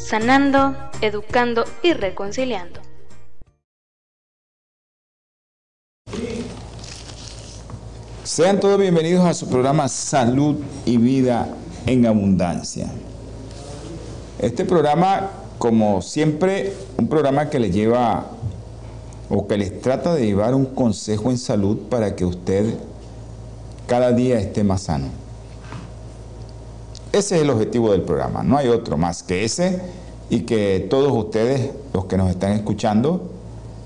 sanando, educando y reconciliando. Sean todos bienvenidos a su programa Salud y Vida en Abundancia. Este programa, como siempre, un programa que le lleva o que les trata de llevar un consejo en salud para que usted cada día esté más sano. Ese es el objetivo del programa, no hay otro más que ese y que todos ustedes, los que nos están escuchando,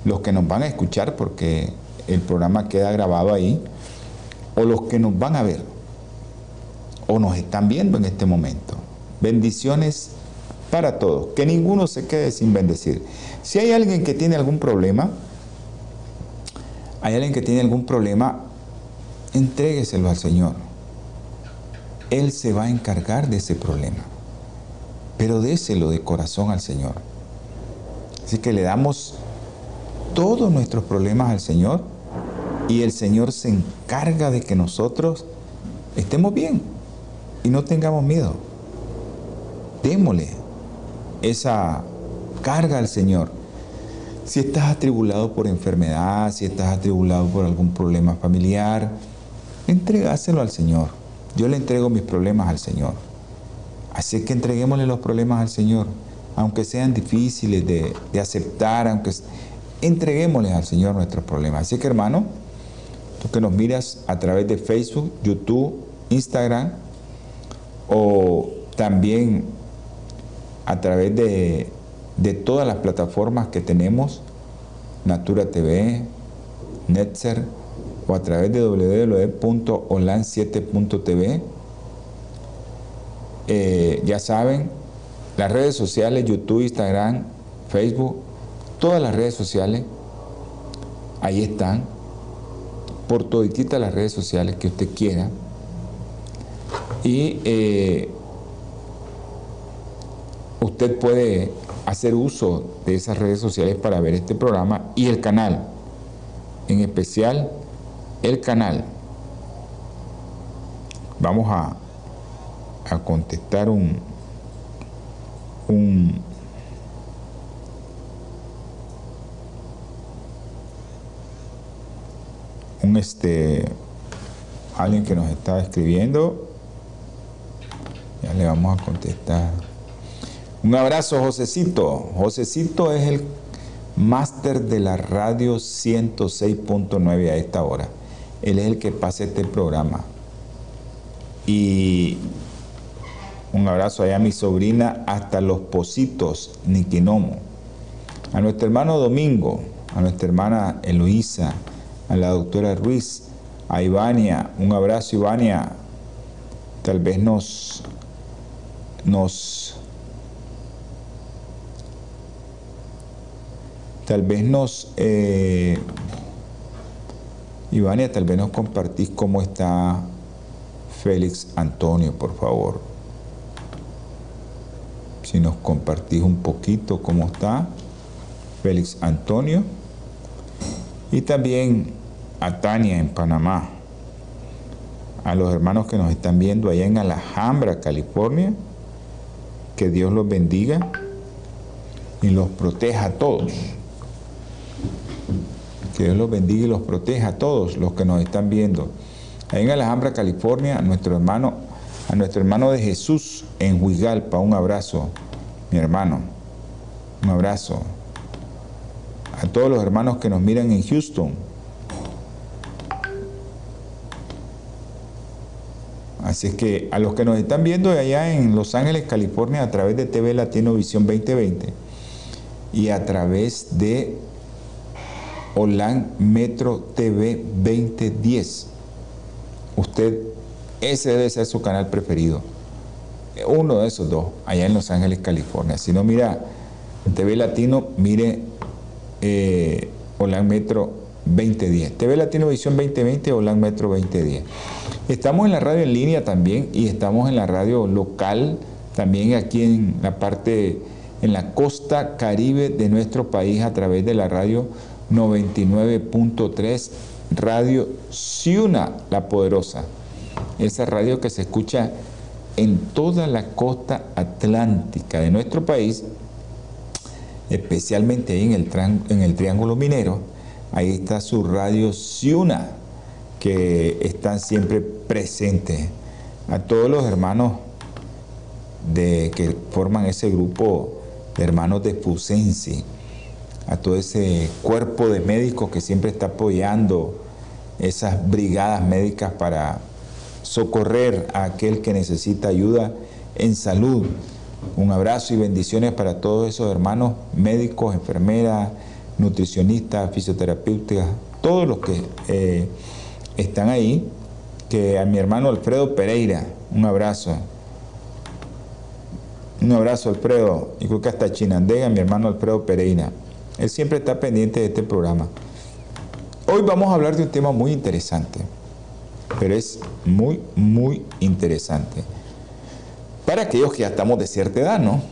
los que nos van a escuchar porque el programa queda grabado ahí, o los que nos van a ver, o nos están viendo en este momento. Bendiciones para todos, que ninguno se quede sin bendecir. Si hay alguien que tiene algún problema, hay alguien que tiene algún problema, entrégueselo al Señor. Él se va a encargar de ese problema pero déselo de corazón al Señor. Así que le damos todos nuestros problemas al Señor y el Señor se encarga de que nosotros estemos bien y no tengamos miedo. Démosle esa carga al Señor. Si estás atribulado por enfermedad, si estás atribulado por algún problema familiar, entregáselo al Señor. Yo le entrego mis problemas al Señor. Así que entreguémosle los problemas al Señor, aunque sean difíciles de, aceptar, aunque entreguémosle al Señor nuestros problemas. Así que hermano, tú que nos miras a través de Facebook, YouTube, Instagram o también a través de, de todas las plataformas que tenemos, Natura TV, Netzer o a través de www.online7.tv eh, ya saben, las redes sociales, YouTube, Instagram, Facebook, todas las redes sociales, ahí están, por todititas las redes sociales que usted quiera. Y eh, usted puede hacer uso de esas redes sociales para ver este programa y el canal, en especial el canal. Vamos a, a contestar un, un un este alguien que nos está escribiendo. Ya le vamos a contestar. Un abrazo Josecito. Josecito es el máster de la radio 106.9 a esta hora él es el que pasa este programa y un abrazo allá a mi sobrina hasta Los Positos, Niquinomo. A nuestro hermano Domingo, a nuestra hermana Eloísa, a la doctora Ruiz, a Ivania, un abrazo Ivania. Tal vez nos, nos, tal vez nos, eh, Ivania, tal vez nos compartís cómo está Félix Antonio, por favor. Si nos compartís un poquito cómo está Félix Antonio. Y también a Tania en Panamá, a los hermanos que nos están viendo allá en Alhambra, California, que Dios los bendiga y los proteja a todos. Que Dios los bendiga y los proteja a todos los que nos están viendo. Ahí en Alhambra, California, nuestro hermano, a nuestro hermano de Jesús en Huigalpa, un abrazo mi hermano. Un abrazo. A todos los hermanos que nos miran en Houston. Así es que a los que nos están viendo allá en Los Ángeles, California, a través de TV Latino Visión 2020 y a través de Olan Metro TV 2010. Usted, ese debe ser su canal preferido uno de esos dos, allá en Los Ángeles, California. Si no, mira TV Latino, mire eh, Metro 2010. TV Latino Visión 2020, Holan Metro 2010. Estamos en la radio en línea también y estamos en la radio local, también aquí en la parte, en la costa caribe de nuestro país a través de la radio 99.3, Radio Ciuna, la poderosa. Esa radio que se escucha en toda la costa atlántica de nuestro país, especialmente ahí en el, Triángulo Minero, ahí está su radio Ciuna, que están siempre presentes. A todos los hermanos de, que forman ese grupo de hermanos de Fusensi, a todo ese cuerpo de médicos que siempre está apoyando esas brigadas médicas para socorrer a aquel que necesita ayuda en salud. Un abrazo y bendiciones para todos esos hermanos médicos, enfermeras, nutricionistas, fisioterapeutas, todos los que eh, están ahí. Que a mi hermano Alfredo Pereira, un abrazo. Un abrazo, Alfredo. Y creo que hasta Chinandega, mi hermano Alfredo Pereira. Él siempre está pendiente de este programa. Hoy vamos a hablar de un tema muy interesante pero es muy, muy interesante. Para aquellos que ya estamos de cierta edad, ¿no?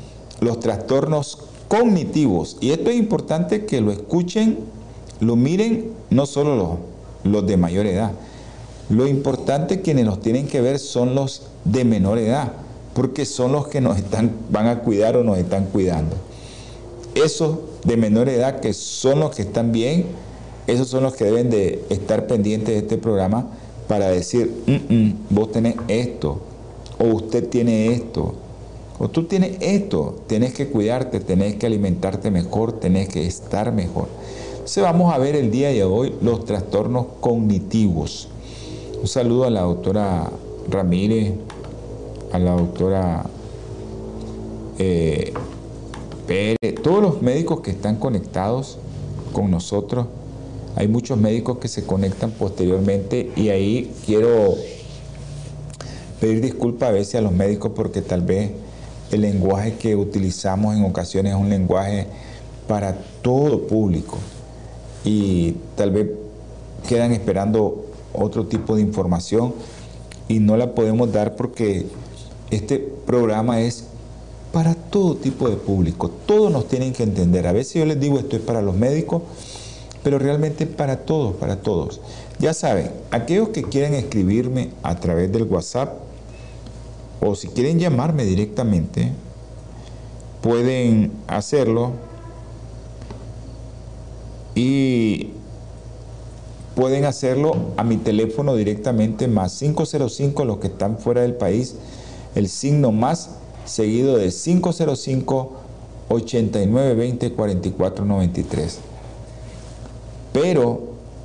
Los trastornos cognitivos. Y esto es importante que lo escuchen, lo miren, no solo los, los de mayor edad. Lo importante quienes nos tienen que ver son los de menor edad, porque son los que nos están, van a cuidar o nos están cuidando. Esos de menor edad que son los que están bien, esos son los que deben de estar pendientes de este programa para decir, mm, mm, vos tenés esto, o usted tiene esto, o tú tienes esto, tenés que cuidarte, tenés que alimentarte mejor, tenés que estar mejor. Entonces vamos a ver el día de hoy los trastornos cognitivos. Un saludo a la doctora Ramírez, a la doctora eh, Todos los médicos que están conectados con nosotros. Hay muchos médicos que se conectan posteriormente y ahí quiero pedir disculpas a veces a los médicos porque tal vez el lenguaje que utilizamos en ocasiones es un lenguaje para todo público y tal vez quedan esperando otro tipo de información y no la podemos dar porque este programa es para todo tipo de público. Todos nos tienen que entender. A veces yo les digo esto es para los médicos pero realmente para todos, para todos. Ya saben, aquellos que quieran escribirme a través del WhatsApp o si quieren llamarme directamente, pueden hacerlo y pueden hacerlo a mi teléfono directamente más 505 los que están fuera del país, el signo más seguido de 505 8920 4493. Pero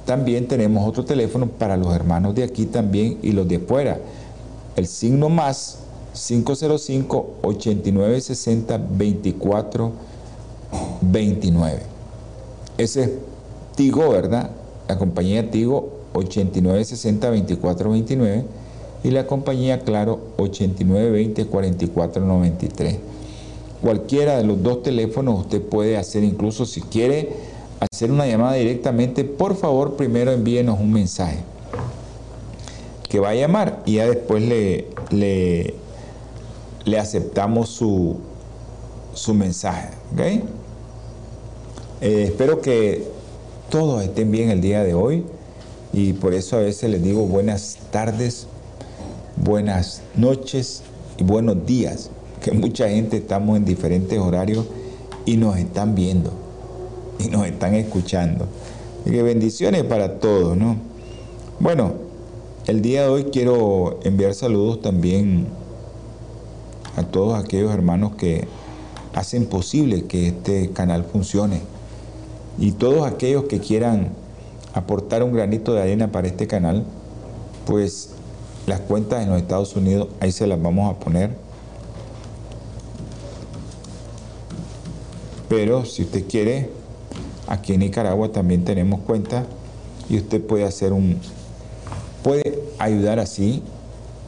también tenemos otro teléfono para los hermanos de aquí también y los de fuera. El signo más 505 8960 24 29. Ese es Tigo, ¿verdad? La compañía Tigo 8960 24 29 y la compañía Claro 8920 44 93. Cualquiera de los dos teléfonos usted puede hacer incluso si quiere hacer una llamada directamente, por favor primero envíenos un mensaje que va a llamar y ya después le, le, le aceptamos su, su mensaje. ¿okay? Eh, espero que todos estén bien el día de hoy y por eso a veces les digo buenas tardes, buenas noches y buenos días, que mucha gente estamos en diferentes horarios y nos están viendo y nos están escuchando. Y que bendiciones para todos, ¿no? Bueno, el día de hoy quiero enviar saludos también a todos aquellos hermanos que hacen posible que este canal funcione. Y todos aquellos que quieran aportar un granito de arena para este canal, pues las cuentas en los Estados Unidos, ahí se las vamos a poner. Pero si usted quiere Aquí en Nicaragua también tenemos cuenta y usted puede hacer un, puede ayudar así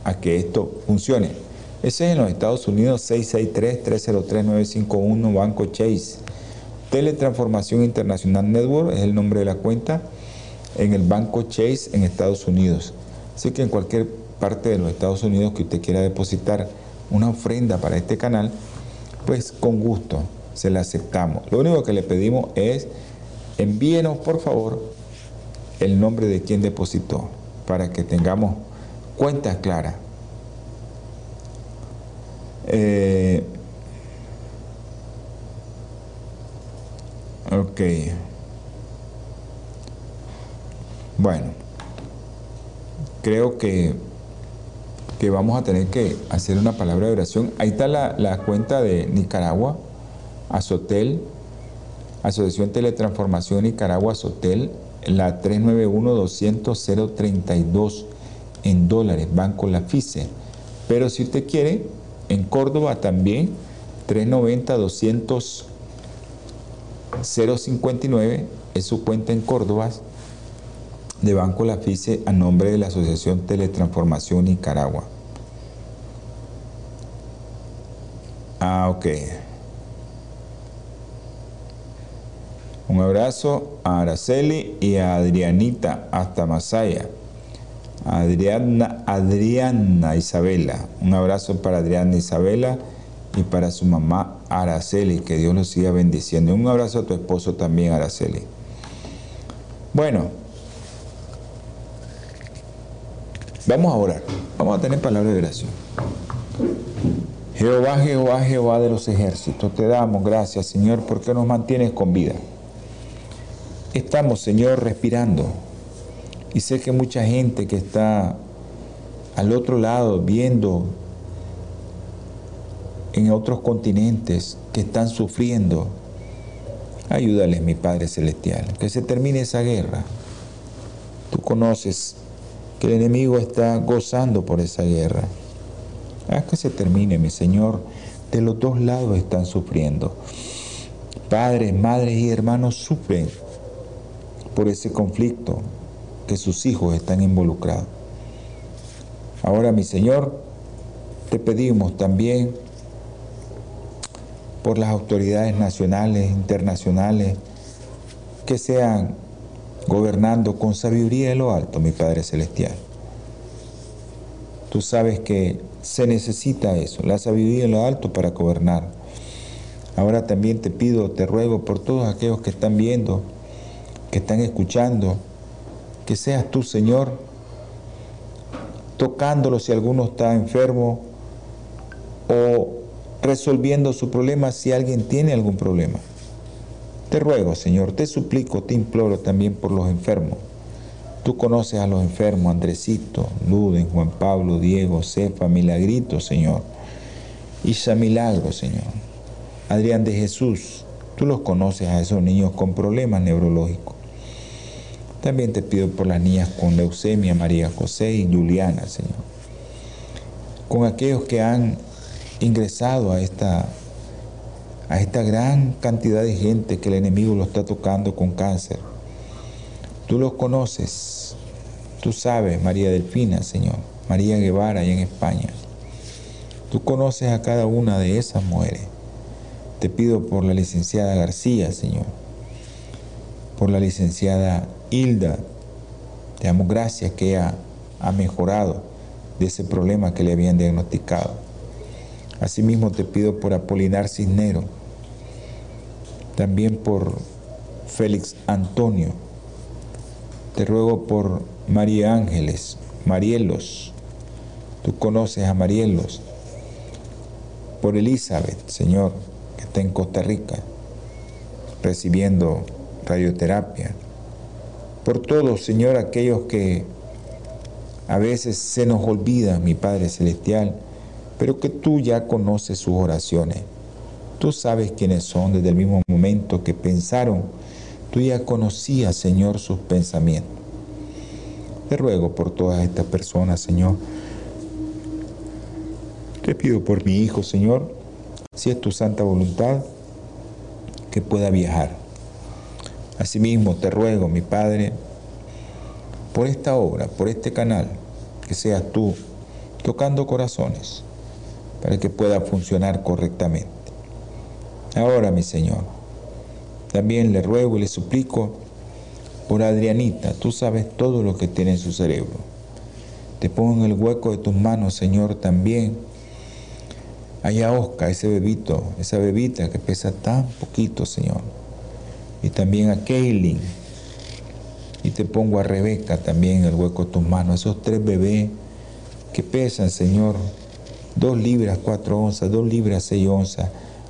a que esto funcione. Ese es en los Estados Unidos 663-303-951 Banco Chase. Teletransformación Internacional Network es el nombre de la cuenta en el Banco Chase en Estados Unidos. Así que en cualquier parte de los Estados Unidos que usted quiera depositar una ofrenda para este canal, pues con gusto se la aceptamos. Lo único que le pedimos es envíenos por favor el nombre de quien depositó para que tengamos cuentas claras. Eh, ok. Bueno, creo que, que vamos a tener que hacer una palabra de oración. Ahí está la, la cuenta de Nicaragua, Azotel, Asociación Teletransformación Nicaragua, Azotel, la 391-200-032 en dólares, Banco La FICE. Pero si usted quiere, en Córdoba también, 390-200-059 es su cuenta en Córdoba de Banco La FICE a nombre de la Asociación Teletransformación Nicaragua. Ah, ok. Un abrazo a Araceli y a Adrianita hasta Masaya. Adriana, Adriana Isabela. Un abrazo para Adriana Isabela y para su mamá Araceli. Que Dios los siga bendiciendo. Un abrazo a tu esposo también, Araceli. Bueno, vamos a orar. Vamos a tener palabra de oración. Jehová, Jehová, Jehová de los ejércitos, te damos gracias, Señor, porque nos mantienes con vida. Estamos, Señor, respirando. Y sé que mucha gente que está al otro lado viendo en otros continentes que están sufriendo, ayúdales, mi Padre Celestial, que se termine esa guerra. Tú conoces que el enemigo está gozando por esa guerra. Haz que se termine, mi Señor. De los dos lados están sufriendo. Padres, madres y hermanos sufren por ese conflicto que sus hijos están involucrados. Ahora, mi Señor, te pedimos también por las autoridades nacionales, internacionales, que sean gobernando con sabiduría de lo alto, mi Padre Celestial. Tú sabes que se necesita eso, la sabiduría de lo alto para gobernar. Ahora también te pido, te ruego por todos aquellos que están viendo que están escuchando, que seas tú, Señor, tocándolo si alguno está enfermo o resolviendo su problema si alguien tiene algún problema. Te ruego, Señor, te suplico, te imploro también por los enfermos. Tú conoces a los enfermos, Andresito, Luden, Juan Pablo, Diego, Cefa, Milagrito, Señor. Isa Milagro, Señor. Adrián de Jesús, tú los conoces a esos niños con problemas neurológicos. También te pido por las niñas con leucemia, María José y Juliana, Señor. Con aquellos que han ingresado a esta, a esta gran cantidad de gente que el enemigo lo está tocando con cáncer. Tú los conoces. Tú sabes, María Delfina, Señor. María Guevara, allá en España. Tú conoces a cada una de esas mujeres. Te pido por la licenciada García, Señor. Por la licenciada Hilda, te damos gracias que ha, ha mejorado de ese problema que le habían diagnosticado. Asimismo te pido por Apolinar Cisnero, también por Félix Antonio. Te ruego por María Ángeles, Marielos. Tú conoces a Marielos. Por Elizabeth, Señor, que está en Costa Rica, recibiendo radioterapia por todos, Señor, aquellos que a veces se nos olvida, mi Padre Celestial, pero que tú ya conoces sus oraciones. Tú sabes quiénes son desde el mismo momento que pensaron. Tú ya conocías, Señor, sus pensamientos. Te ruego por todas estas personas, Señor. Te pido por mi hijo, Señor, si es tu santa voluntad, que pueda viajar Asimismo, te ruego, mi Padre, por esta obra, por este canal, que seas tú tocando corazones, para que pueda funcionar correctamente. Ahora, mi Señor, también le ruego y le suplico por Adrianita, tú sabes todo lo que tiene en su cerebro. Te pongo en el hueco de tus manos, Señor, también. Allá Oscar, ese bebito, esa bebita que pesa tan poquito, Señor. Y también a Kaylin. Y te pongo a Rebeca también en el hueco de tus manos. Esos tres bebés que pesan, Señor, dos libras, cuatro onzas, dos libras, seis onzas.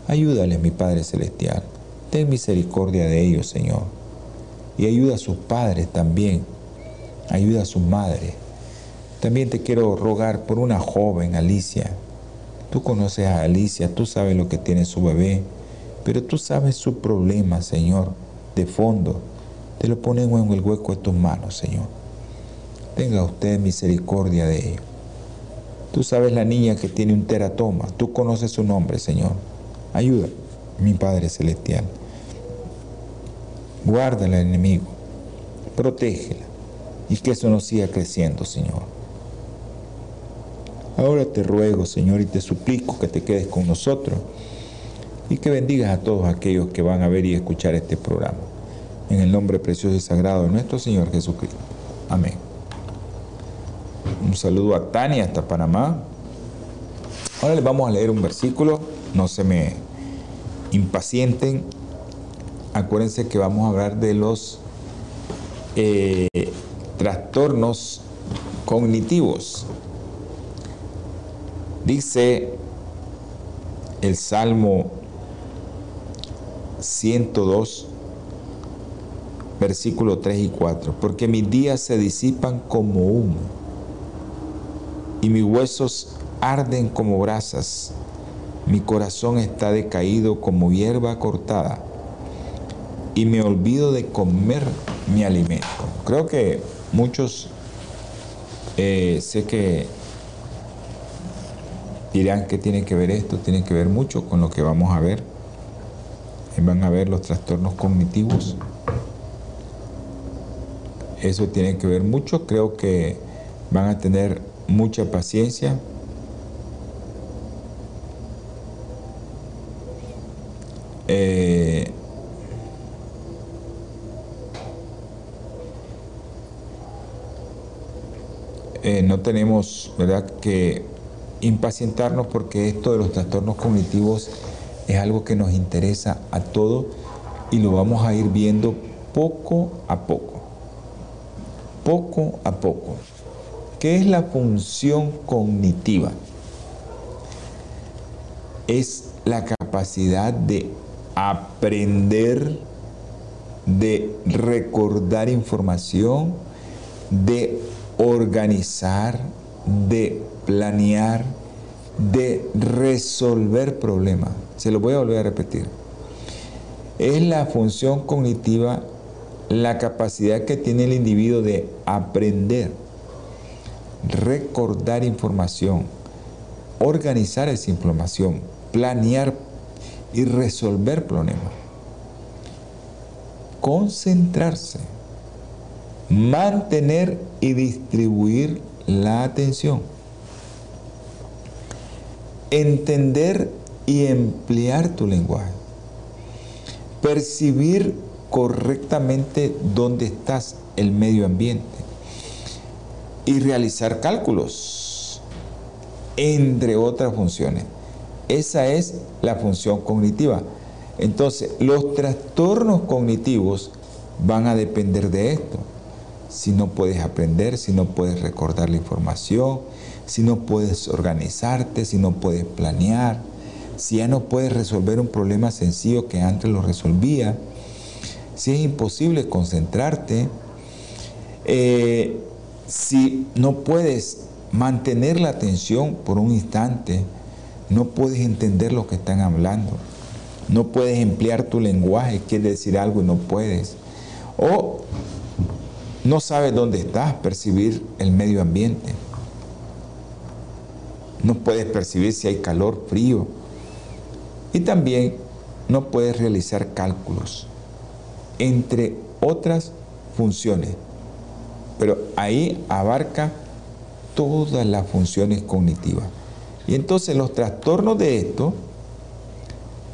Ayúdales, mi Padre Celestial. Ten misericordia de ellos, Señor. Y ayuda a sus padres también. Ayuda a sus madres. También te quiero rogar por una joven, Alicia. Tú conoces a Alicia, tú sabes lo que tiene su bebé, pero tú sabes su problema, Señor, de fondo. Te lo ponemos en el hueco de tus manos, Señor. Tenga usted misericordia de ellos. Tú sabes la niña que tiene un teratoma. Tú conoces su nombre, Señor. Ayuda, mi Padre Celestial. Guárdala al enemigo. Protégela. Y que eso no siga creciendo, Señor. Ahora te ruego, Señor, y te suplico que te quedes con nosotros y que bendigas a todos aquellos que van a ver y escuchar este programa. En el nombre precioso y sagrado de nuestro Señor Jesucristo. Amén. Un saludo a Tania hasta Panamá. Ahora les vamos a leer un versículo. No se me impacienten acuérdense que vamos a hablar de los eh, trastornos cognitivos. Dice el Salmo 102, versículo 3 y 4, porque mis días se disipan como humo y mis huesos arden como brasas, mi corazón está decaído como hierba cortada y me olvido de comer mi alimento. Creo que muchos eh, sé que dirán que tiene que ver esto, tiene que ver mucho con lo que vamos a ver. Van a ver los trastornos cognitivos. Eso tiene que ver mucho. Creo que van a tener mucha paciencia. Eh, no tenemos ¿verdad? que impacientarnos porque esto de los trastornos cognitivos es algo que nos interesa a todos y lo vamos a ir viendo poco a poco. Poco a poco. ¿Qué es la función cognitiva? Es la capacidad de aprender, de recordar información, de organizar, de planear, de resolver problemas. Se lo voy a volver a repetir. Es la función cognitiva, la capacidad que tiene el individuo de aprender, recordar información, organizar esa información, planear y resolver problemas. Concentrarse mantener y distribuir la atención, entender y emplear tu lenguaje, percibir correctamente dónde estás, el medio ambiente, y realizar cálculos, entre otras funciones. Esa es la función cognitiva. Entonces, los trastornos cognitivos van a depender de esto si no puedes aprender, si no puedes recordar la información, si no puedes organizarte, si no puedes planear, si ya no puedes resolver un problema sencillo que antes lo resolvía, si es imposible concentrarte, eh, si no puedes mantener la atención por un instante, no puedes entender lo que están hablando, no puedes emplear tu lenguaje, quieres decir algo y no puedes. O no sabes dónde estás, percibir el medio ambiente. No puedes percibir si hay calor, frío. Y también no puedes realizar cálculos, entre otras funciones. Pero ahí abarca todas las funciones cognitivas. Y entonces los trastornos de esto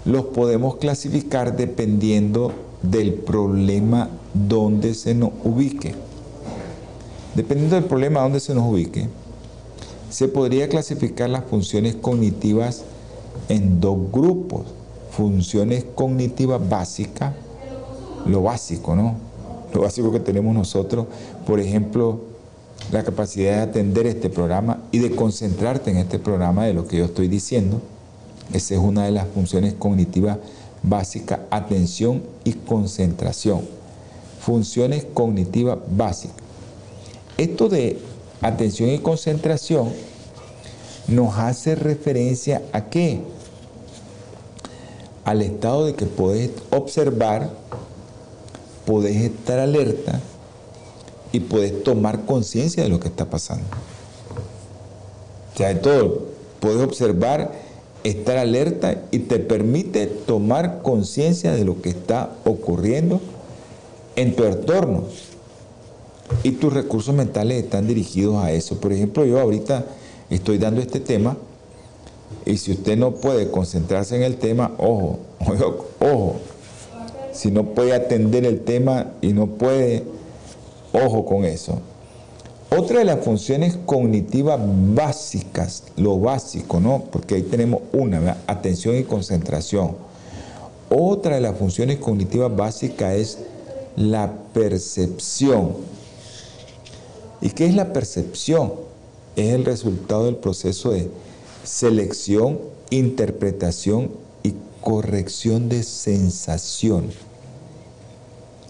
los podemos clasificar dependiendo del problema donde se nos ubique. Dependiendo del problema donde se nos ubique, se podría clasificar las funciones cognitivas en dos grupos. Funciones cognitivas básicas, lo básico, ¿no? Lo básico que tenemos nosotros, por ejemplo, la capacidad de atender este programa y de concentrarte en este programa de lo que yo estoy diciendo. Esa es una de las funciones cognitivas básicas, atención y concentración. Funciones cognitivas básicas. Esto de atención y concentración nos hace referencia a qué? Al estado de que podés observar, podés estar alerta y podés tomar conciencia de lo que está pasando. O sea, de todo, podés observar, estar alerta y te permite tomar conciencia de lo que está ocurriendo en tu entorno. Y tus recursos mentales están dirigidos a eso. Por ejemplo, yo ahorita estoy dando este tema y si usted no puede concentrarse en el tema, ojo, ojo, ojo. Si no puede atender el tema y no puede, ojo con eso. Otra de las funciones cognitivas básicas, lo básico, ¿no? Porque ahí tenemos una, atención y concentración. Otra de las funciones cognitivas básicas es la percepción. ¿Y qué es la percepción? Es el resultado del proceso de selección, interpretación y corrección de sensación.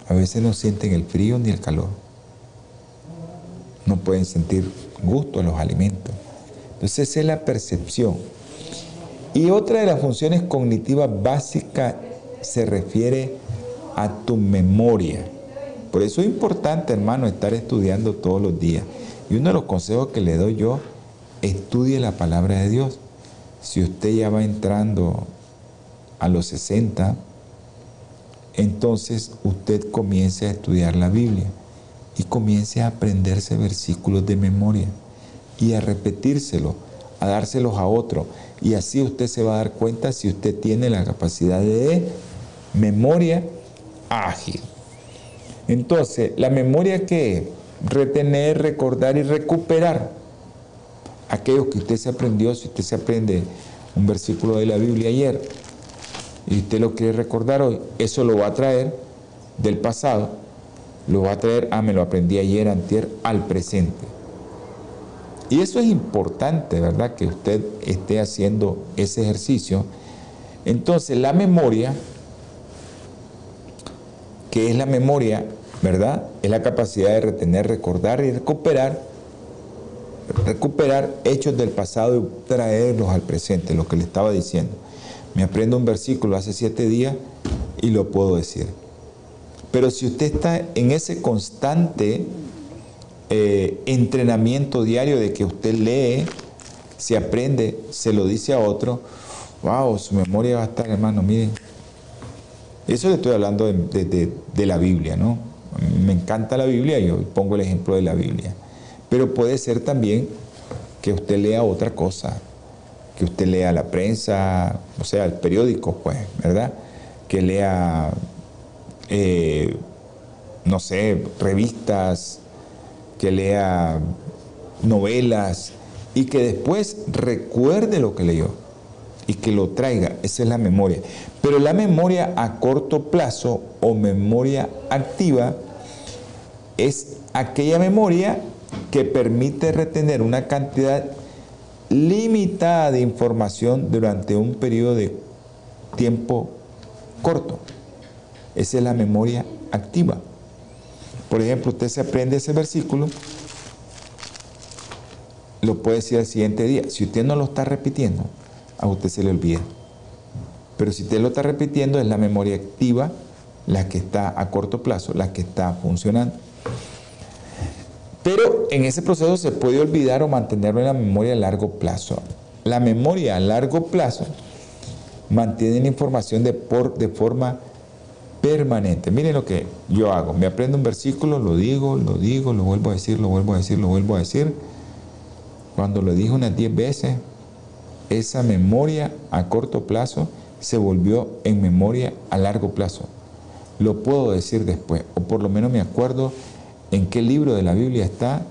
A veces no sienten el frío ni el calor. No pueden sentir gusto en los alimentos. Entonces esa es la percepción. Y otra de las funciones cognitivas básicas se refiere a tu memoria. Por eso es importante, hermano, estar estudiando todos los días. Y uno de los consejos que le doy yo, estudie la palabra de Dios. Si usted ya va entrando a los 60, entonces usted comience a estudiar la Biblia y comience a aprenderse versículos de memoria y a repetírselo, a dárselos a otro. Y así usted se va a dar cuenta si usted tiene la capacidad de memoria ágil. Entonces, la memoria que retener, recordar y recuperar aquello que usted se aprendió, si usted se aprende un versículo de la Biblia ayer y usted lo quiere recordar hoy, eso lo va a traer del pasado, lo va a traer, ah, me lo aprendí ayer, antier, al presente. Y eso es importante, ¿verdad? Que usted esté haciendo ese ejercicio. Entonces, la memoria que es la memoria, ¿verdad? Es la capacidad de retener, recordar y recuperar, recuperar hechos del pasado y traerlos al presente, lo que le estaba diciendo. Me aprendo un versículo hace siete días y lo puedo decir. Pero si usted está en ese constante eh, entrenamiento diario de que usted lee, se aprende, se lo dice a otro, wow, su memoria va a estar, hermano, miren, eso estoy hablando de, la Biblia, ¿no? Me encanta la Biblia y yo pongo el ejemplo de la Biblia. Pero puede ser también que usted lea otra cosa, que usted lea la prensa, o sea, el periódico, pues, ¿verdad? Que lea, eh, no sé, revistas, que lea novelas y que después recuerde lo que leyó y que lo traiga. Esa es la memoria. Pero la memoria a corto plazo o memoria activa es aquella memoria que permite retener una cantidad limitada de información durante un periodo de tiempo corto. Esa es la memoria activa. Por ejemplo, usted se aprende ese versículo, lo puede decir al siguiente día. Si usted no lo está repitiendo, a usted se le olvida. Pero si usted lo está repitiendo, es la memoria activa la que está a corto plazo, la que está funcionando. Pero en ese proceso se puede olvidar o mantenerlo en la memoria a largo plazo. La memoria a largo plazo mantiene la información de, por, de forma permanente. Miren lo que yo hago. Me aprendo un versículo, lo digo, lo digo, lo vuelvo a decir, lo vuelvo a decir, lo vuelvo a decir. Cuando lo digo unas 10 veces, esa memoria a corto plazo se volvió en memoria a largo plazo. Lo puedo decir después, o por lo menos me acuerdo en qué libro de la Biblia está,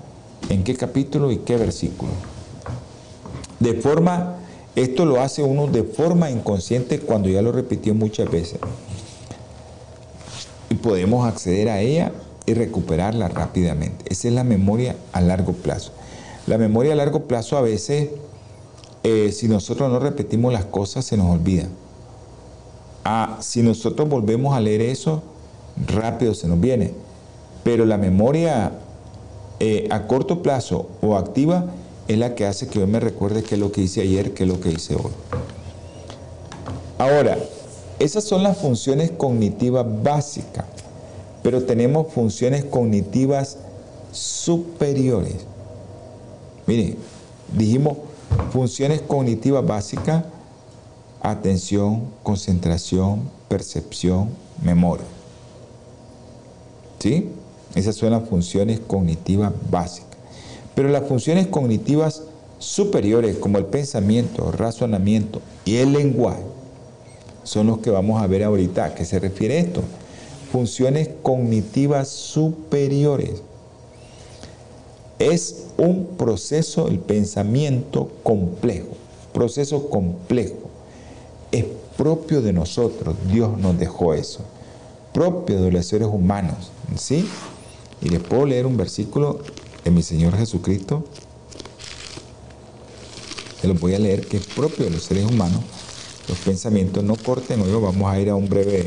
en qué capítulo y qué versículo. De forma, esto lo hace uno de forma inconsciente cuando ya lo repitió muchas veces. Y podemos acceder a ella y recuperarla rápidamente. Esa es la memoria a largo plazo. La memoria a largo plazo a veces, eh, si nosotros no repetimos las cosas, se nos olvida. Ah, si nosotros volvemos a leer eso, rápido se nos viene. Pero la memoria eh, a corto plazo o activa es la que hace que yo me recuerde qué es lo que hice ayer, qué es lo que hice hoy. Ahora, esas son las funciones cognitivas básicas, pero tenemos funciones cognitivas superiores. Mire, dijimos funciones cognitivas básicas, atención, concentración, percepción, memoria. ¿Sí? Esas son las funciones cognitivas básicas. Pero las funciones cognitivas superiores, como el pensamiento, razonamiento y el lenguaje, son los que vamos a ver ahorita. ¿A qué se refiere esto? Funciones cognitivas superiores. Es un proceso, el pensamiento complejo, proceso complejo. Es propio de nosotros, Dios nos dejó eso, propio de los seres humanos, ¿sí? Y les puedo leer un versículo de mi Señor Jesucristo. Se los voy a leer que es propio de los seres humanos. Los pensamientos no corten, hoy vamos a ir a un breve,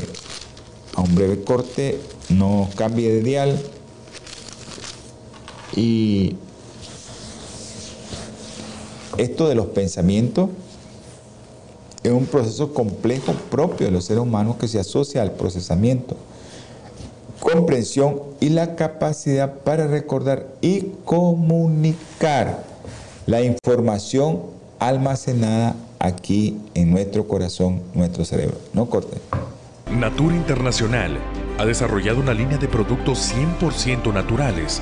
a un breve corte, no cambie de dial. Y esto de los pensamientos es un proceso complejo propio de los seres humanos que se asocia al procesamiento comprensión y la capacidad para recordar y comunicar la información almacenada aquí en nuestro corazón, nuestro cerebro. No corte. Natura Internacional ha desarrollado una línea de productos 100% naturales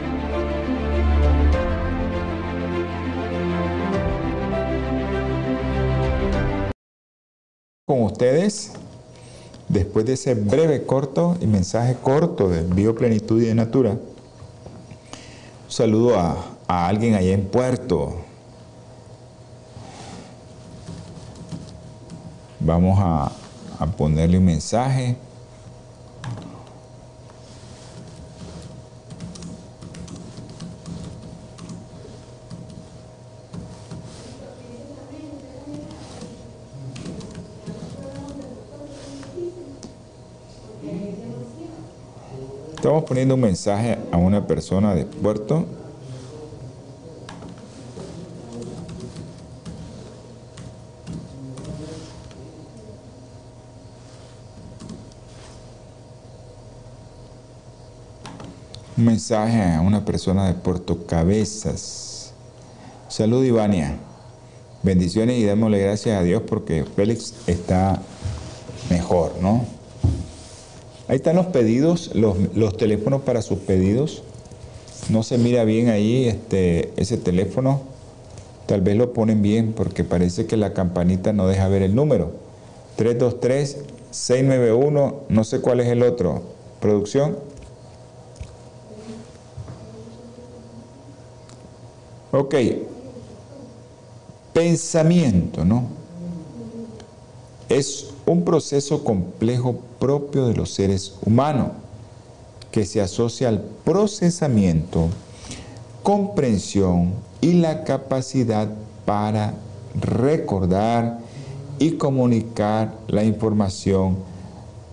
Con ustedes Después de ese breve corto y mensaje corto de Bioplenitud y de Natura, saludo a, alguien allá en Puerto. Vamos a ponerle un mensaje. Estamos poniendo un mensaje a una persona de Puerto. Un mensaje a una persona de Puerto Cabezas. Salud, Ivania. Bendiciones y démosle gracias a Dios porque Félix está mejor, ¿no? Ahí están los pedidos, los, teléfonos para sus pedidos. No se mira bien ahí este, ese teléfono. Tal vez lo ponen bien porque parece que la campanita no deja ver el número. 323-691, no sé cuál es el otro. Producción. Ok. Pensamiento, ¿no? Es un proceso complejo propio de los seres humanos que se asocia al procesamiento, comprensión y la capacidad para recordar y comunicar la información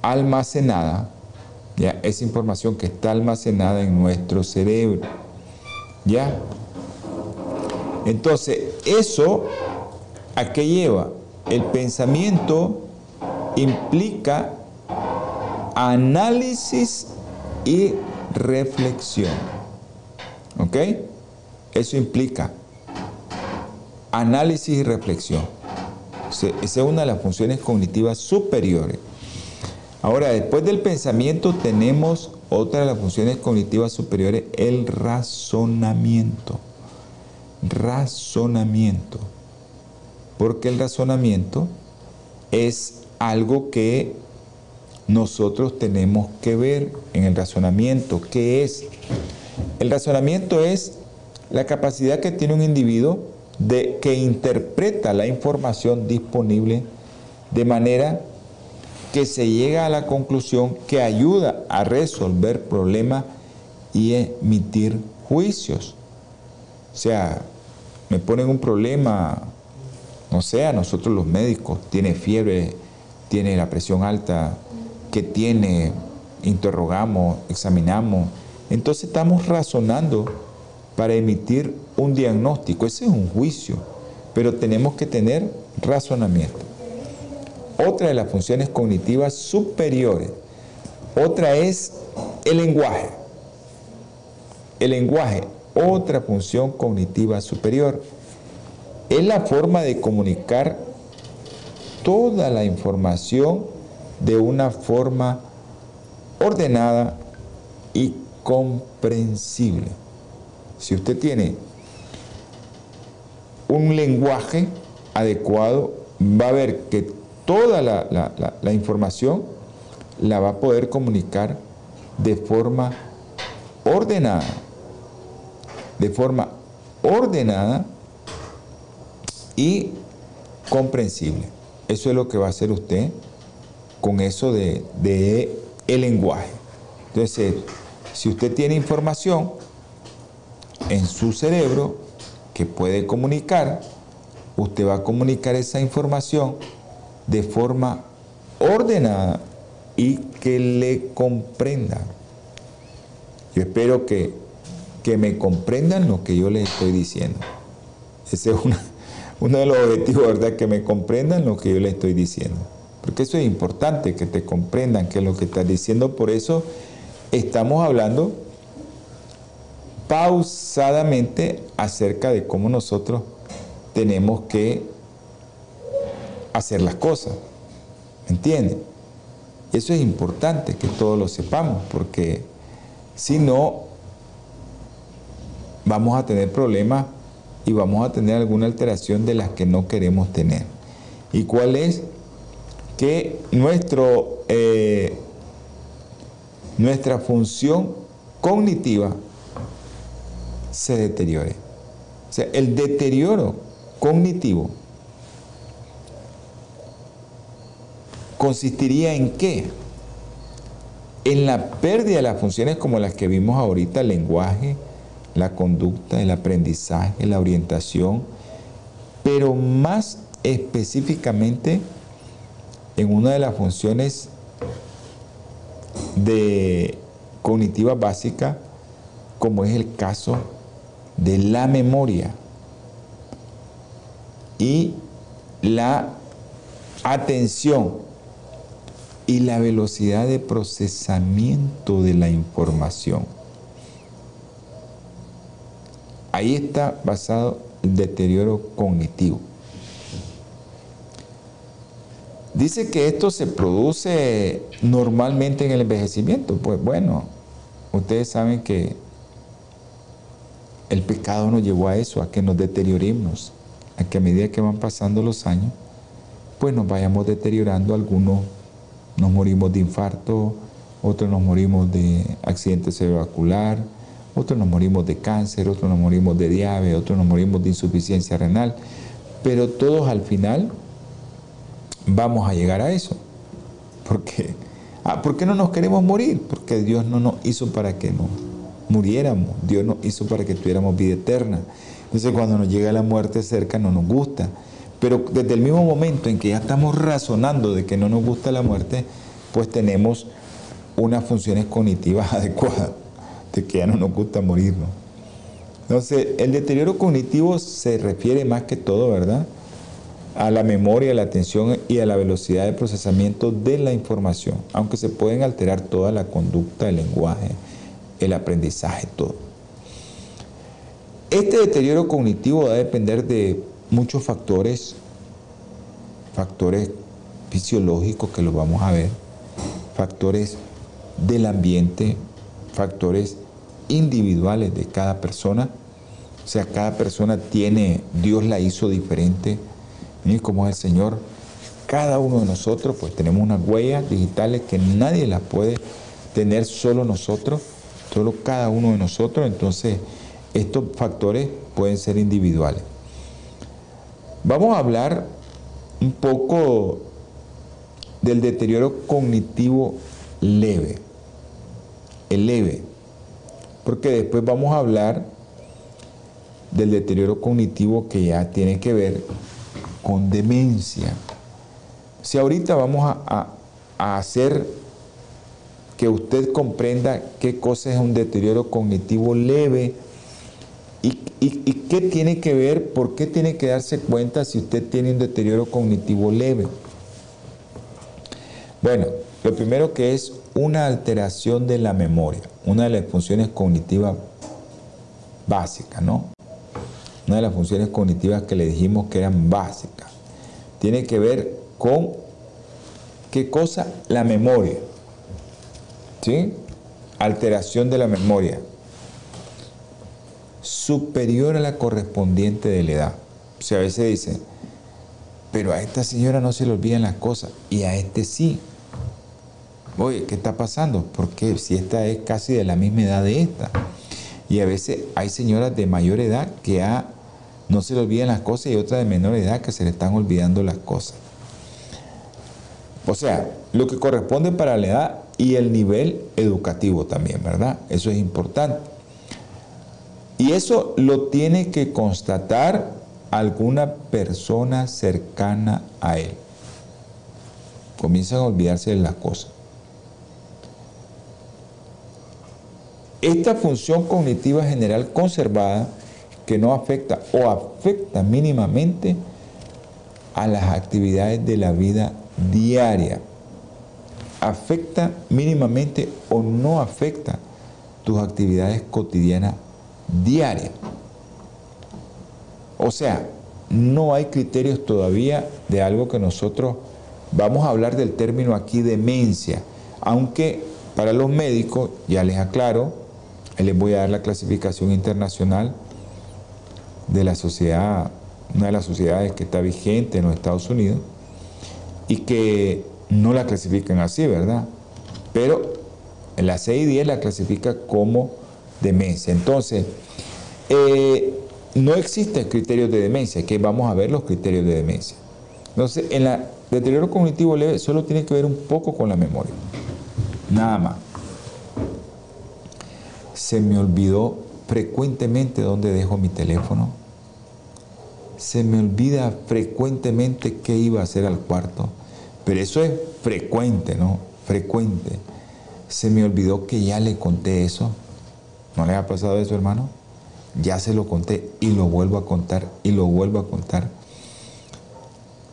almacenada, ya esa información que está almacenada en nuestro cerebro. ¿Ya? Entonces, eso a qué lleva? El pensamiento implica análisis y reflexión. ¿Ok? Eso implica análisis y reflexión. Esa es una de las funciones cognitivas superiores. Ahora, después del pensamiento tenemos otra de las funciones cognitivas superiores, el razonamiento. Razonamiento. Porque el razonamiento es algo que nosotros tenemos que ver en el razonamiento. ¿Qué es? El razonamiento es la capacidad que tiene un individuo de que interpreta la información disponible de manera que se llega a la conclusión que ayuda a resolver problemas y emitir juicios. O sea, me ponen un problema, no sé, a nosotros los médicos, tiene fiebre, tiene la presión alta, que tiene, interrogamos, examinamos. Entonces estamos razonando para emitir un diagnóstico. Ese es un juicio, pero tenemos que tener razonamiento. Otra de las funciones cognitivas superiores. Otra es el lenguaje. El lenguaje, otra función cognitiva superior. Es la forma de comunicar toda la información de una forma ordenada y comprensible. Si usted tiene un lenguaje adecuado, va a ver que toda la, información la va a poder comunicar de forma ordenada, de forma ordenada y comprensible. Eso es lo que va a hacer usted con eso de, el lenguaje. Entonces, si usted tiene información en su cerebro que puede comunicar, usted va a comunicar esa información de forma ordenada y que le comprendan. Yo espero que, que me comprendan lo que yo les estoy diciendo. Ese es uno de los objetivos, ¿verdad? Que me comprendan lo que yo les estoy diciendo. Porque eso es importante, que te comprendan que lo que estás diciendo. Por eso estamos hablando pausadamente acerca de cómo nosotros tenemos que hacer las cosas. ¿Me? Eso es importante que todos lo sepamos, porque si no, vamos a tener problemas y vamos a tener alguna alteración de las que no queremos tener. ¿Y cuál es? Que eh, nuestra función cognitiva se deteriore. O sea, el deterioro cognitivo consistiría en qué? En la pérdida de las funciones como las que vimos ahorita, el lenguaje, la conducta, el aprendizaje, la orientación, pero más específicamente en una de las funciones de cognitiva básica, como es el caso de la memoria y la atención y la velocidad de procesamiento de la información. Ahí está basado el deterioro cognitivo. Dice que esto se produce normalmente en el envejecimiento. Pues bueno, ustedes saben que el pecado nos llevó a eso, a que nos deterioremos, a que a medida que van pasando los años, pues nos vayamos deteriorando algunos nos morimos de infarto, otros nos morimos de accidente cerebrovascular, otros nos morimos de cáncer, otros nos morimos de diabetes, otros nos morimos de insuficiencia renal, pero todos al final vamos a llegar a eso. Porque, ah, ¿Por qué no nos queremos morir? Porque Dios no nos hizo para que no muriéramos, Dios nos hizo para que tuviéramos vida eterna. Entonces cuando nos llega la muerte cerca no nos gusta. Pero desde el mismo momento en que ya estamos razonando de que no nos gusta la muerte, pues tenemos unas funciones cognitivas adecuadas, de que ya no nos gusta morirnos. Entonces, el deterioro cognitivo se refiere más que todo, ¿verdad? A la memoria, a la atención y a la velocidad de procesamiento de la información, aunque se pueden alterar toda la conducta, el lenguaje, el aprendizaje, todo. Este deterioro cognitivo va a depender de muchos factores, factores fisiológicos que los vamos a ver, factores del ambiente, factores individuales de cada persona. O sea, cada persona tiene, Dios la hizo diferente. Cómo es el Señor. Cada uno de nosotros, pues tenemos unas huellas digitales que nadie las puede tener solo nosotros, solo cada uno de nosotros. Entonces, estos factores pueden ser individuales. Vamos a hablar un poco del deterioro cognitivo leve. El leve. Porque después vamos a hablar del deterioro cognitivo que ya tiene que ver con demencia. Si ahorita vamos a, hacer que usted comprenda qué cosa es un deterioro cognitivo leve y, y, qué tiene que ver, por qué tiene que darse cuenta si usted tiene un deterioro cognitivo leve. Bueno, lo primero que es una alteración de la memoria, una de las funciones cognitivas básicas, ¿no? Una de las funciones cognitivas que le dijimos que eran básicas. Tiene que ver con qué cosa? La memoria. ¿Sí? Alteración de la memoria. Superior a la correspondiente de la edad. O sea, a veces dicen, pero a esta señora no se le olvidan las cosas y a este sí. Oye, ¿qué está pasando? Porque si esta es casi de la misma edad de esta. Y a veces hay señoras de mayor edad que no se le olvidan las cosas y otras de menor edad que se le están olvidando las cosas. O sea, lo que corresponde para la edad y el nivel educativo también, ¿verdad? Eso es importante. Y eso lo tiene que constatar alguna persona cercana a él. Comienzan a olvidarse de las cosas. Esta función cognitiva general conservada que no afecta o afecta mínimamente a las actividades de la vida diaria. Afecta mínimamente o no afecta tus actividades cotidianas diarias. O sea, no hay criterios todavía de algo que nosotros vamos a hablar del término aquí demencia, aunque para los médicos, ya les aclaro, les voy a dar la clasificación internacional de la sociedad, una de las sociedades que está vigente en los Estados Unidos y que no la clasifican así, ¿verdad? Pero la CI10 la clasifica como demencia. Entonces, eh, no existen criterios de demencia, que vamos a ver los criterios de demencia. Entonces, en el deterioro cognitivo leve solo tiene que ver un poco con la memoria, nada más se me olvidó frecuentemente dónde dejo mi teléfono. Se me olvida frecuentemente qué iba a hacer al cuarto. Pero eso es frecuente, ¿no? Frecuente. Se me olvidó que ya le conté eso. ¿No le ha pasado eso, hermano? Ya se lo conté y lo vuelvo a contar y lo vuelvo a contar.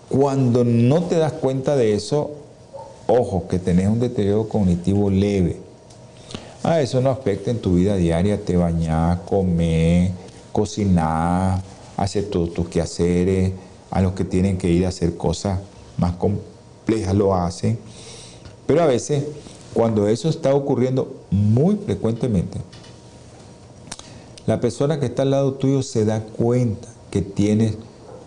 Cuando no te das cuenta de eso, ojo, que tenés un deterioro cognitivo leve Ah, eso no afecta en tu vida diaria, te bañas, comes, cocinas, todos tus quehaceres, a los que tienen que ir a hacer cosas más complejas lo hacen. Pero a veces, cuando eso está ocurriendo muy frecuentemente, la persona que está al lado tuyo se da cuenta que tienes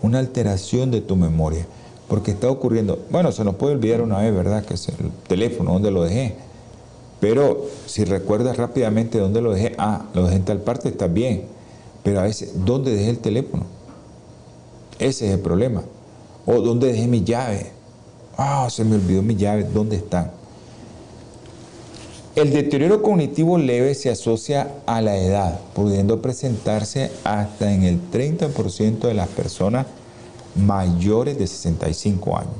una alteración de tu memoria, porque está ocurriendo, bueno, se nos puede olvidar una vez, ¿verdad? Que es el teléfono, donde lo dejé pero si recuerdas rápidamente dónde lo dejé, ah, lo dejé en tal parte, está bien. Pero a veces, ¿dónde dejé el teléfono? Ese es el problema. O ¿dónde dejé mi llave? Ah, se me olvidó mi llave, ¿dónde están? El deterioro cognitivo leve se asocia a la edad, pudiendo presentarse hasta en el 30% de las personas mayores de 65 años.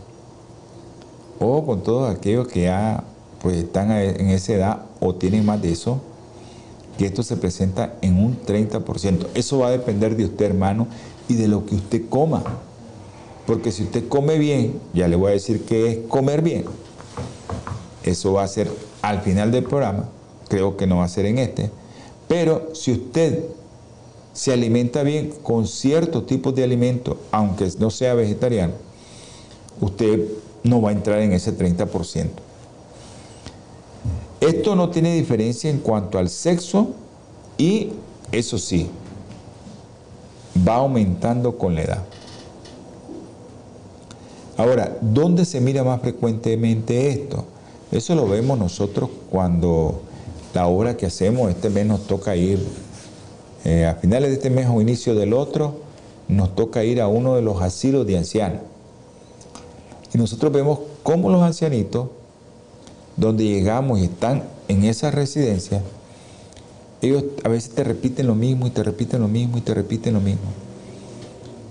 O con todos aquellos que ya pues están en esa edad o tienen más de eso, que esto se presenta en un 30%. Eso va a depender de usted, hermano, y de lo que usted coma. Porque si usted come bien, ya le voy a decir qué es comer bien. Eso va a ser al final del programa, creo que no va a ser en este. Pero si usted se alimenta bien con ciertos tipos de alimentos, aunque no sea vegetariano, usted no va a entrar en ese 30%. Esto no tiene diferencia en cuanto al sexo y eso sí, va aumentando con la edad. Ahora, ¿dónde se mira más frecuentemente esto? Eso lo vemos nosotros cuando la obra que hacemos, este mes nos toca ir, eh, a finales de este mes o inicio del otro, nos toca ir a uno de los asilos de ancianos. Y nosotros vemos cómo los ancianitos, donde llegamos y están en esa residencia, ellos a veces te repiten lo mismo y te repiten lo mismo y te repiten lo mismo.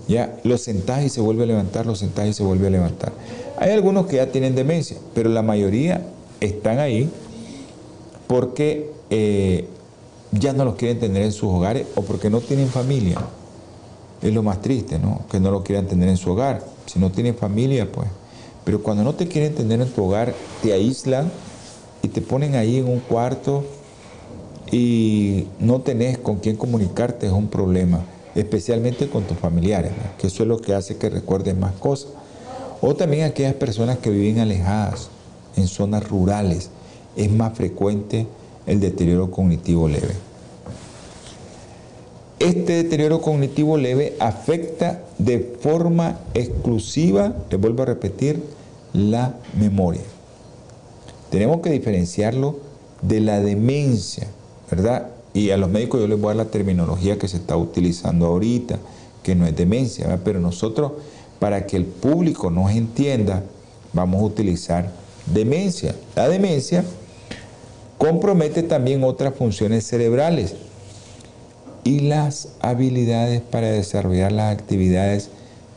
Ya, los sentás y se vuelve a levantar, los sentás y se vuelve a levantar. Hay algunos que ya tienen demencia, pero la mayoría están ahí porque eh, ya no los quieren tener en sus hogares o porque no tienen familia. Es lo más triste, ¿no? Que no lo quieran tener en su hogar. Si no tienen familia, pues. Pero cuando no te quieren tener en tu hogar, te aíslan y te ponen ahí en un cuarto y no tenés con quién comunicarte, es un problema especialmente con tus familiares, que eso es lo que hace que recuerdes más cosas. O también aquellas personas que viven alejadas, en zonas rurales, es más frecuente el deterioro cognitivo leve. Este deterioro cognitivo leve afecta de forma exclusiva, le vuelvo a repetir, la memoria. Tenemos que diferenciarlo de la demencia, ¿verdad? Y a los médicos yo les voy a dar la terminología que se está utilizando ahorita, que no es demencia, pero nosotros, para que el público nos entienda, vamos a utilizar demencia. La demencia compromete también otras funciones cerebrales y las habilidades para desarrollar las actividades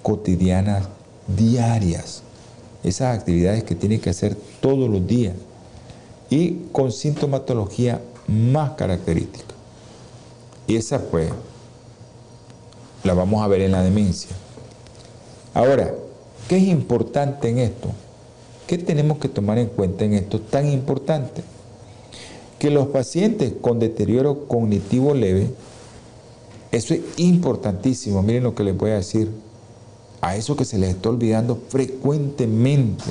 cotidianas diarias. Esas actividades que tiene que hacer todos los días y con sintomatología más características. Y esa fue, la vamos a ver en la demencia. Ahora, ¿qué es importante en esto? ¿Qué tenemos que tomar en cuenta en esto tan importante? Que los pacientes con deterioro cognitivo leve, eso es importantísimo, miren lo que les voy a decir, a eso que se les está olvidando frecuentemente.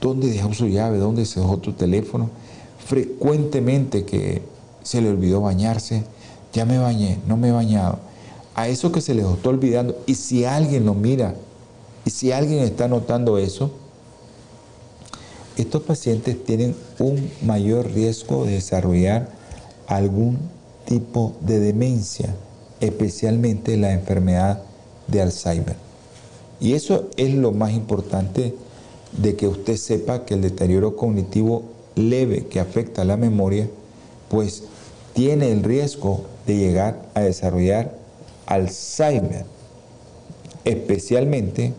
¿Dónde dejó su llave? ¿Dónde se dejó tu teléfono? frecuentemente que se le olvidó bañarse, ya me bañé, no me he bañado. A eso que se les está olvidando, y si alguien lo mira, y si alguien está notando eso, estos pacientes tienen un mayor riesgo de desarrollar algún tipo de demencia, especialmente la enfermedad de Alzheimer. Y eso es lo más importante de que usted sepa que el deterioro cognitivo leve que afecta a la memoria, pues tiene el riesgo de llegar a desarrollar Alzheimer, especialmente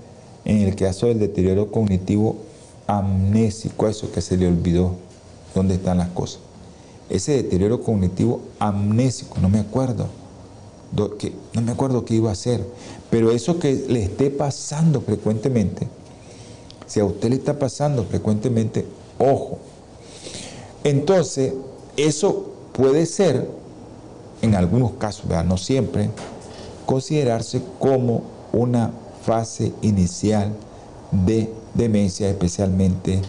en el caso del deterioro cognitivo amnésico, eso que se le olvidó dónde están las cosas. Ese deterioro cognitivo amnésico, no me acuerdo, no me acuerdo qué iba a hacer, pero eso que le esté pasando frecuentemente, si a usted le está pasando frecuentemente, ojo, entonces, eso puede ser, en algunos casos, no siempre, considerarse como una fase inicial de demencia, especialmente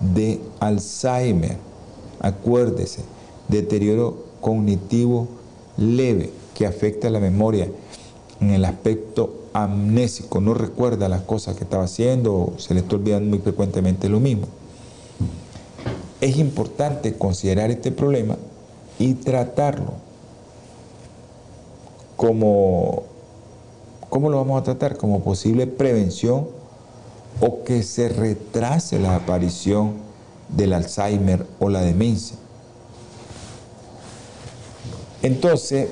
de Alzheimer. Acuérdese, deterioro cognitivo leve que afecta la memoria en el aspecto amnésico, no recuerda las cosas que estaba haciendo o se le está olvidando muy frecuentemente lo mismo es importante considerar este problema y tratarlo. Como, ¿Cómo lo vamos a tratar? Como posible prevención o que se retrase la aparición del Alzheimer o la demencia. Entonces,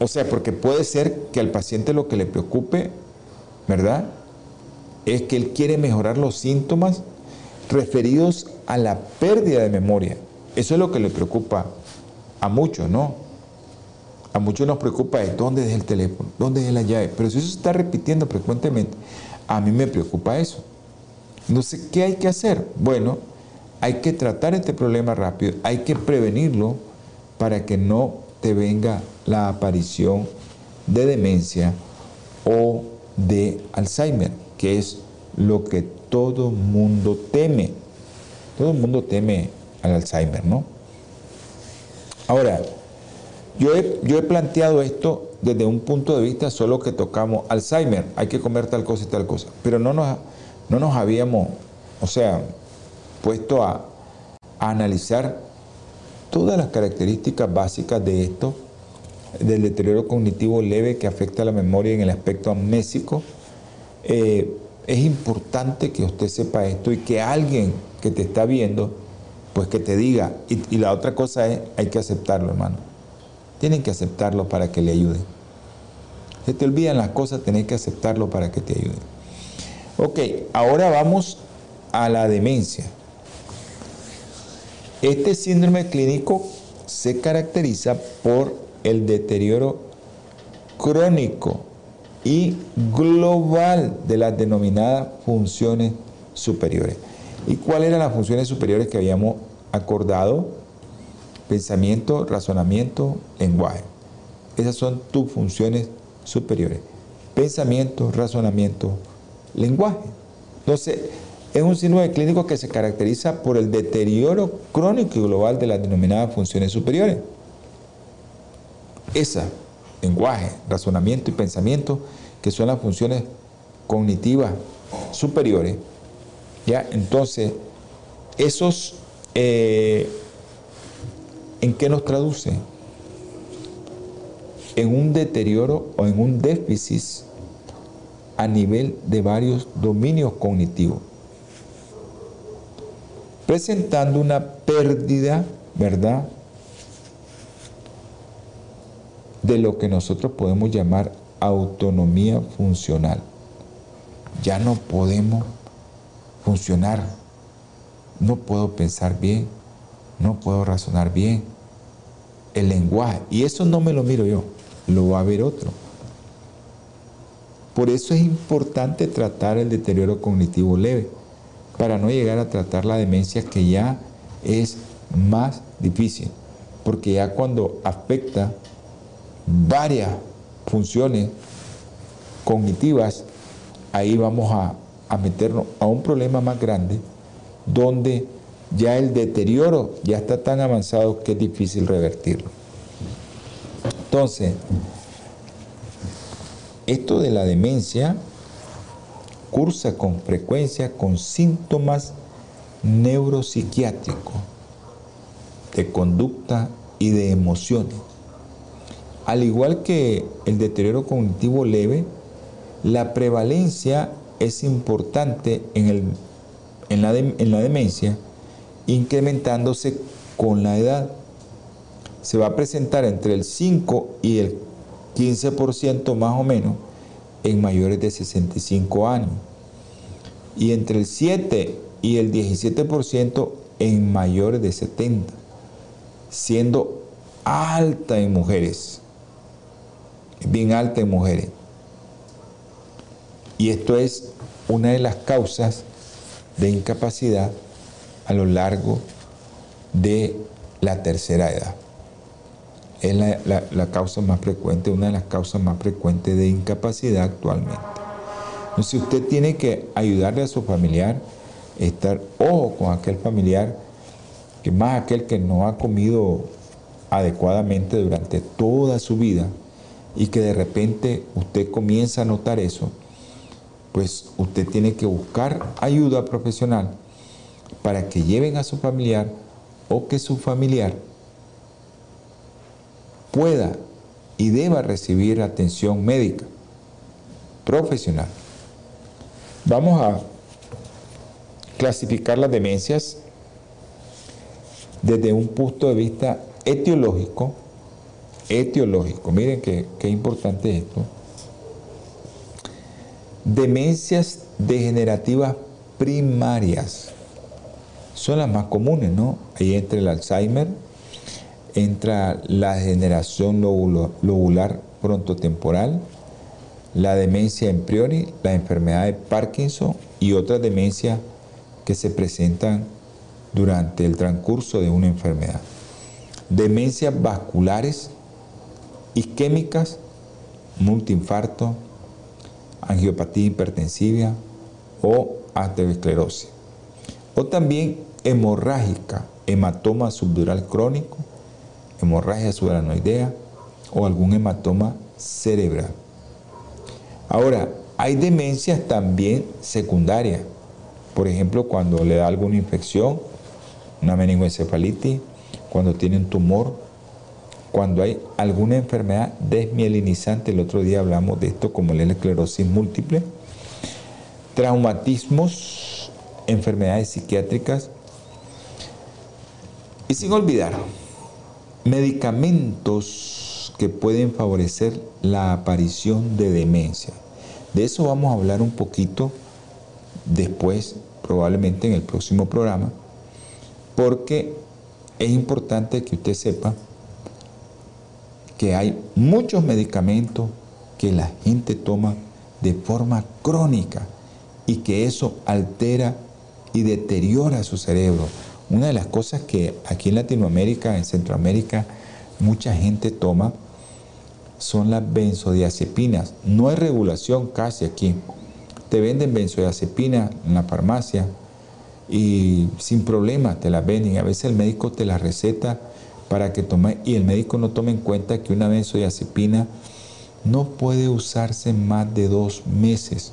o sea, porque puede ser que al paciente lo que le preocupe, ¿verdad? Es que él quiere mejorar los síntomas referidos a la pérdida de memoria. Eso es lo que le preocupa a muchos, ¿no? A muchos nos preocupa es dónde es el teléfono, dónde es la llave. Pero si eso se está repitiendo frecuentemente, a mí me preocupa eso. Entonces, ¿qué hay que hacer? Bueno, hay que tratar este problema rápido, hay que prevenirlo para que no te venga la aparición de demencia o de Alzheimer, que es lo que todo mundo teme. Todo el mundo teme al Alzheimer, ¿no? Ahora, yo he, yo he planteado esto desde un punto de vista solo que tocamos Alzheimer, hay que comer tal cosa y tal cosa, pero no nos, no nos habíamos, o sea, puesto a, analizar todas las características básicas de esto, del deterioro cognitivo leve que afecta a la memoria en el aspecto amnésico. Eh, es importante que usted sepa esto y que alguien que te está viendo, pues que te diga. Y, y la otra cosa es, hay que aceptarlo, hermano. Tienen que aceptarlo para que le ayuden. Se te olvidan las cosas, tenés que aceptarlo para que te ayuden. Ok, ahora vamos a la demencia. Este síndrome clínico se caracteriza por el deterioro crónico y global de las denominadas funciones superiores. ¿Y cuáles eran las funciones superiores que habíamos acordado? Pensamiento, razonamiento, lenguaje. Esas son tus funciones superiores. Pensamiento, razonamiento, lenguaje. Entonces, es un síndrome clínico que se caracteriza por el deterioro crónico y global de las denominadas funciones superiores. Esa, lenguaje, razonamiento y pensamiento, que son las funciones cognitivas superiores, ¿ya? Entonces, esos, eh, ¿en qué nos traduce? En un deterioro o en un déficit a nivel de varios dominios cognitivos presentando una pérdida, ¿verdad? De lo que nosotros podemos llamar autonomía funcional. Ya no podemos funcionar, no puedo pensar bien, no puedo razonar bien. El lenguaje, y eso no me lo miro yo, lo va a ver otro. Por eso es importante tratar el deterioro cognitivo leve para no llegar a tratar la demencia que ya es más difícil, porque ya cuando afecta varias funciones cognitivas, ahí vamos a, meternos a un problema más grande donde ya el deterioro ya está tan avanzado que es difícil revertirlo. Entonces, esto de la demencia cursa con frecuencia con síntomas neuropsiquiátricos de conducta y de emociones. Al igual que el deterioro cognitivo leve, la prevalencia es importante en, el, en, la, en la demencia, incrementándose con la edad. Se va a presentar entre el 5 y el 15% más o menos en mayores de 65 años y entre el 7 y el 17% en mayores de 70, siendo alta en mujeres, bien alta en mujeres. Y esto es una de las causas de incapacidad a lo largo de la tercera edad es la, causa más frecuente, una de las causas más frecuentes de incapacidad actualmente. Entonces usted tiene que ayudarle a su familiar, estar ojo con aquel familiar, que más aquel que no ha comido adecuadamente durante toda su vida y que de repente usted comienza a notar eso, pues usted tiene que buscar ayuda profesional para que lleven a su familiar o que su familiar pueda y deba recibir atención médica profesional. Vamos a clasificar las demencias desde un punto de vista etiológico. Etiológico, miren qué, qué importante es esto. Demencias degenerativas primarias son las más comunes, ¿no? Ahí entre el Alzheimer, entra la degeneración lobular prontotemporal, la demencia en priori, la enfermedad de Parkinson y otras demencias que se presentan durante el transcurso de una enfermedad. Demencias vasculares, isquémicas, multiinfarto, angiopatía hipertensiva o aterosclerosis. O también hemorrágica, hematoma subdural crónico, hemorragia subaranoidea o algún hematoma cerebral. Ahora, hay demencias también secundarias. Por ejemplo, cuando le da alguna infección, una meningoencefalitis, cuando tiene un tumor, cuando hay alguna enfermedad desmielinizante, el otro día hablamos de esto como la esclerosis múltiple, traumatismos, enfermedades psiquiátricas y sin olvidar medicamentos que pueden favorecer la aparición de demencia. De eso vamos a hablar un poquito después, probablemente en el próximo programa, porque es importante que usted sepa que hay muchos medicamentos que la gente toma de forma crónica y que eso altera y deteriora su cerebro. Una de las cosas que aquí en Latinoamérica, en Centroamérica, mucha gente toma son las benzodiazepinas. No hay regulación casi aquí. Te venden benzodiazepinas en la farmacia y sin problema te las venden. A veces el médico te las receta para que tome y el médico no tome en cuenta que una benzodiazepina no puede usarse más de dos meses.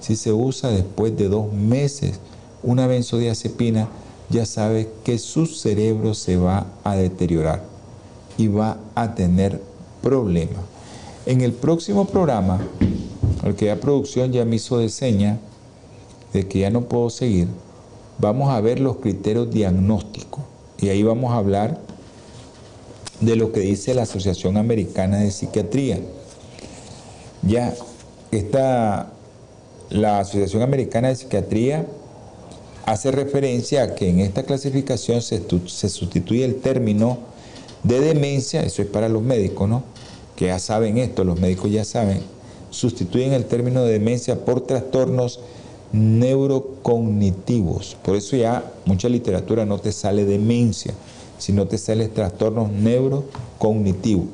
Si se usa después de dos meses una benzodiazepina, ya sabe que su cerebro se va a deteriorar y va a tener problemas. En el próximo programa, el que ya producción ya me hizo de seña de que ya no puedo seguir, vamos a ver los criterios diagnósticos y ahí vamos a hablar de lo que dice la Asociación Americana de Psiquiatría. Ya está la Asociación Americana de Psiquiatría hace referencia a que en esta clasificación se, se, sustituye el término de demencia, eso es para los médicos, ¿no? Que ya saben esto, los médicos ya saben, sustituyen el término de demencia por trastornos neurocognitivos. Por eso ya mucha literatura no te sale demencia, sino te sale trastornos neurocognitivos.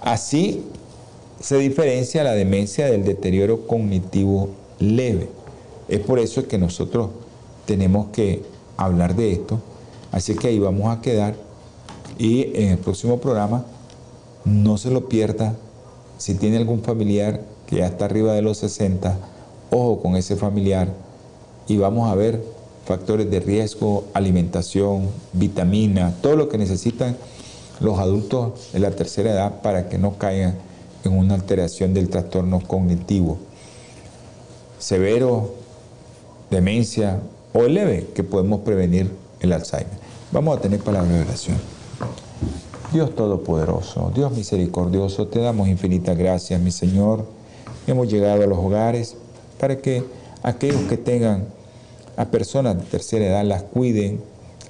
Así se diferencia la demencia del deterioro cognitivo leve. Es por eso que nosotros tenemos que hablar de esto. Así que ahí vamos a quedar y en el próximo programa no se lo pierda. Si tiene algún familiar que ya está arriba de los 60, ojo con ese familiar y vamos a ver factores de riesgo, alimentación, vitamina, todo lo que necesitan los adultos de la tercera edad para que no caigan en una alteración del trastorno cognitivo severo, demencia o leve que podemos prevenir el Alzheimer. Vamos a tener palabra de oración. Dios Todopoderoso, Dios misericordioso, te damos infinitas gracias, mi Señor. Hemos llegado a los hogares para que aquellos que tengan a personas de tercera edad las cuiden,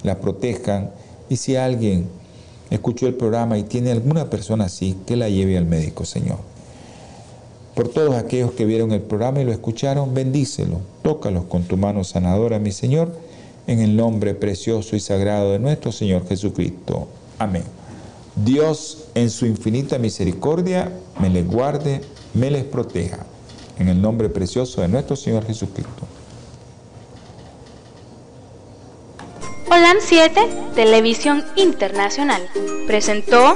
las protejan y si alguien escuchó el programa y tiene alguna persona así, que la lleve al médico, Señor. Por todos aquellos que vieron el programa y lo escucharon, bendícelo, tócalos con tu mano sanadora, mi Señor, en el nombre precioso y sagrado de nuestro Señor Jesucristo. Amén. Dios en su infinita misericordia me les guarde, me les proteja. En el nombre precioso de nuestro Señor Jesucristo. Holan 7, Televisión Internacional, presentó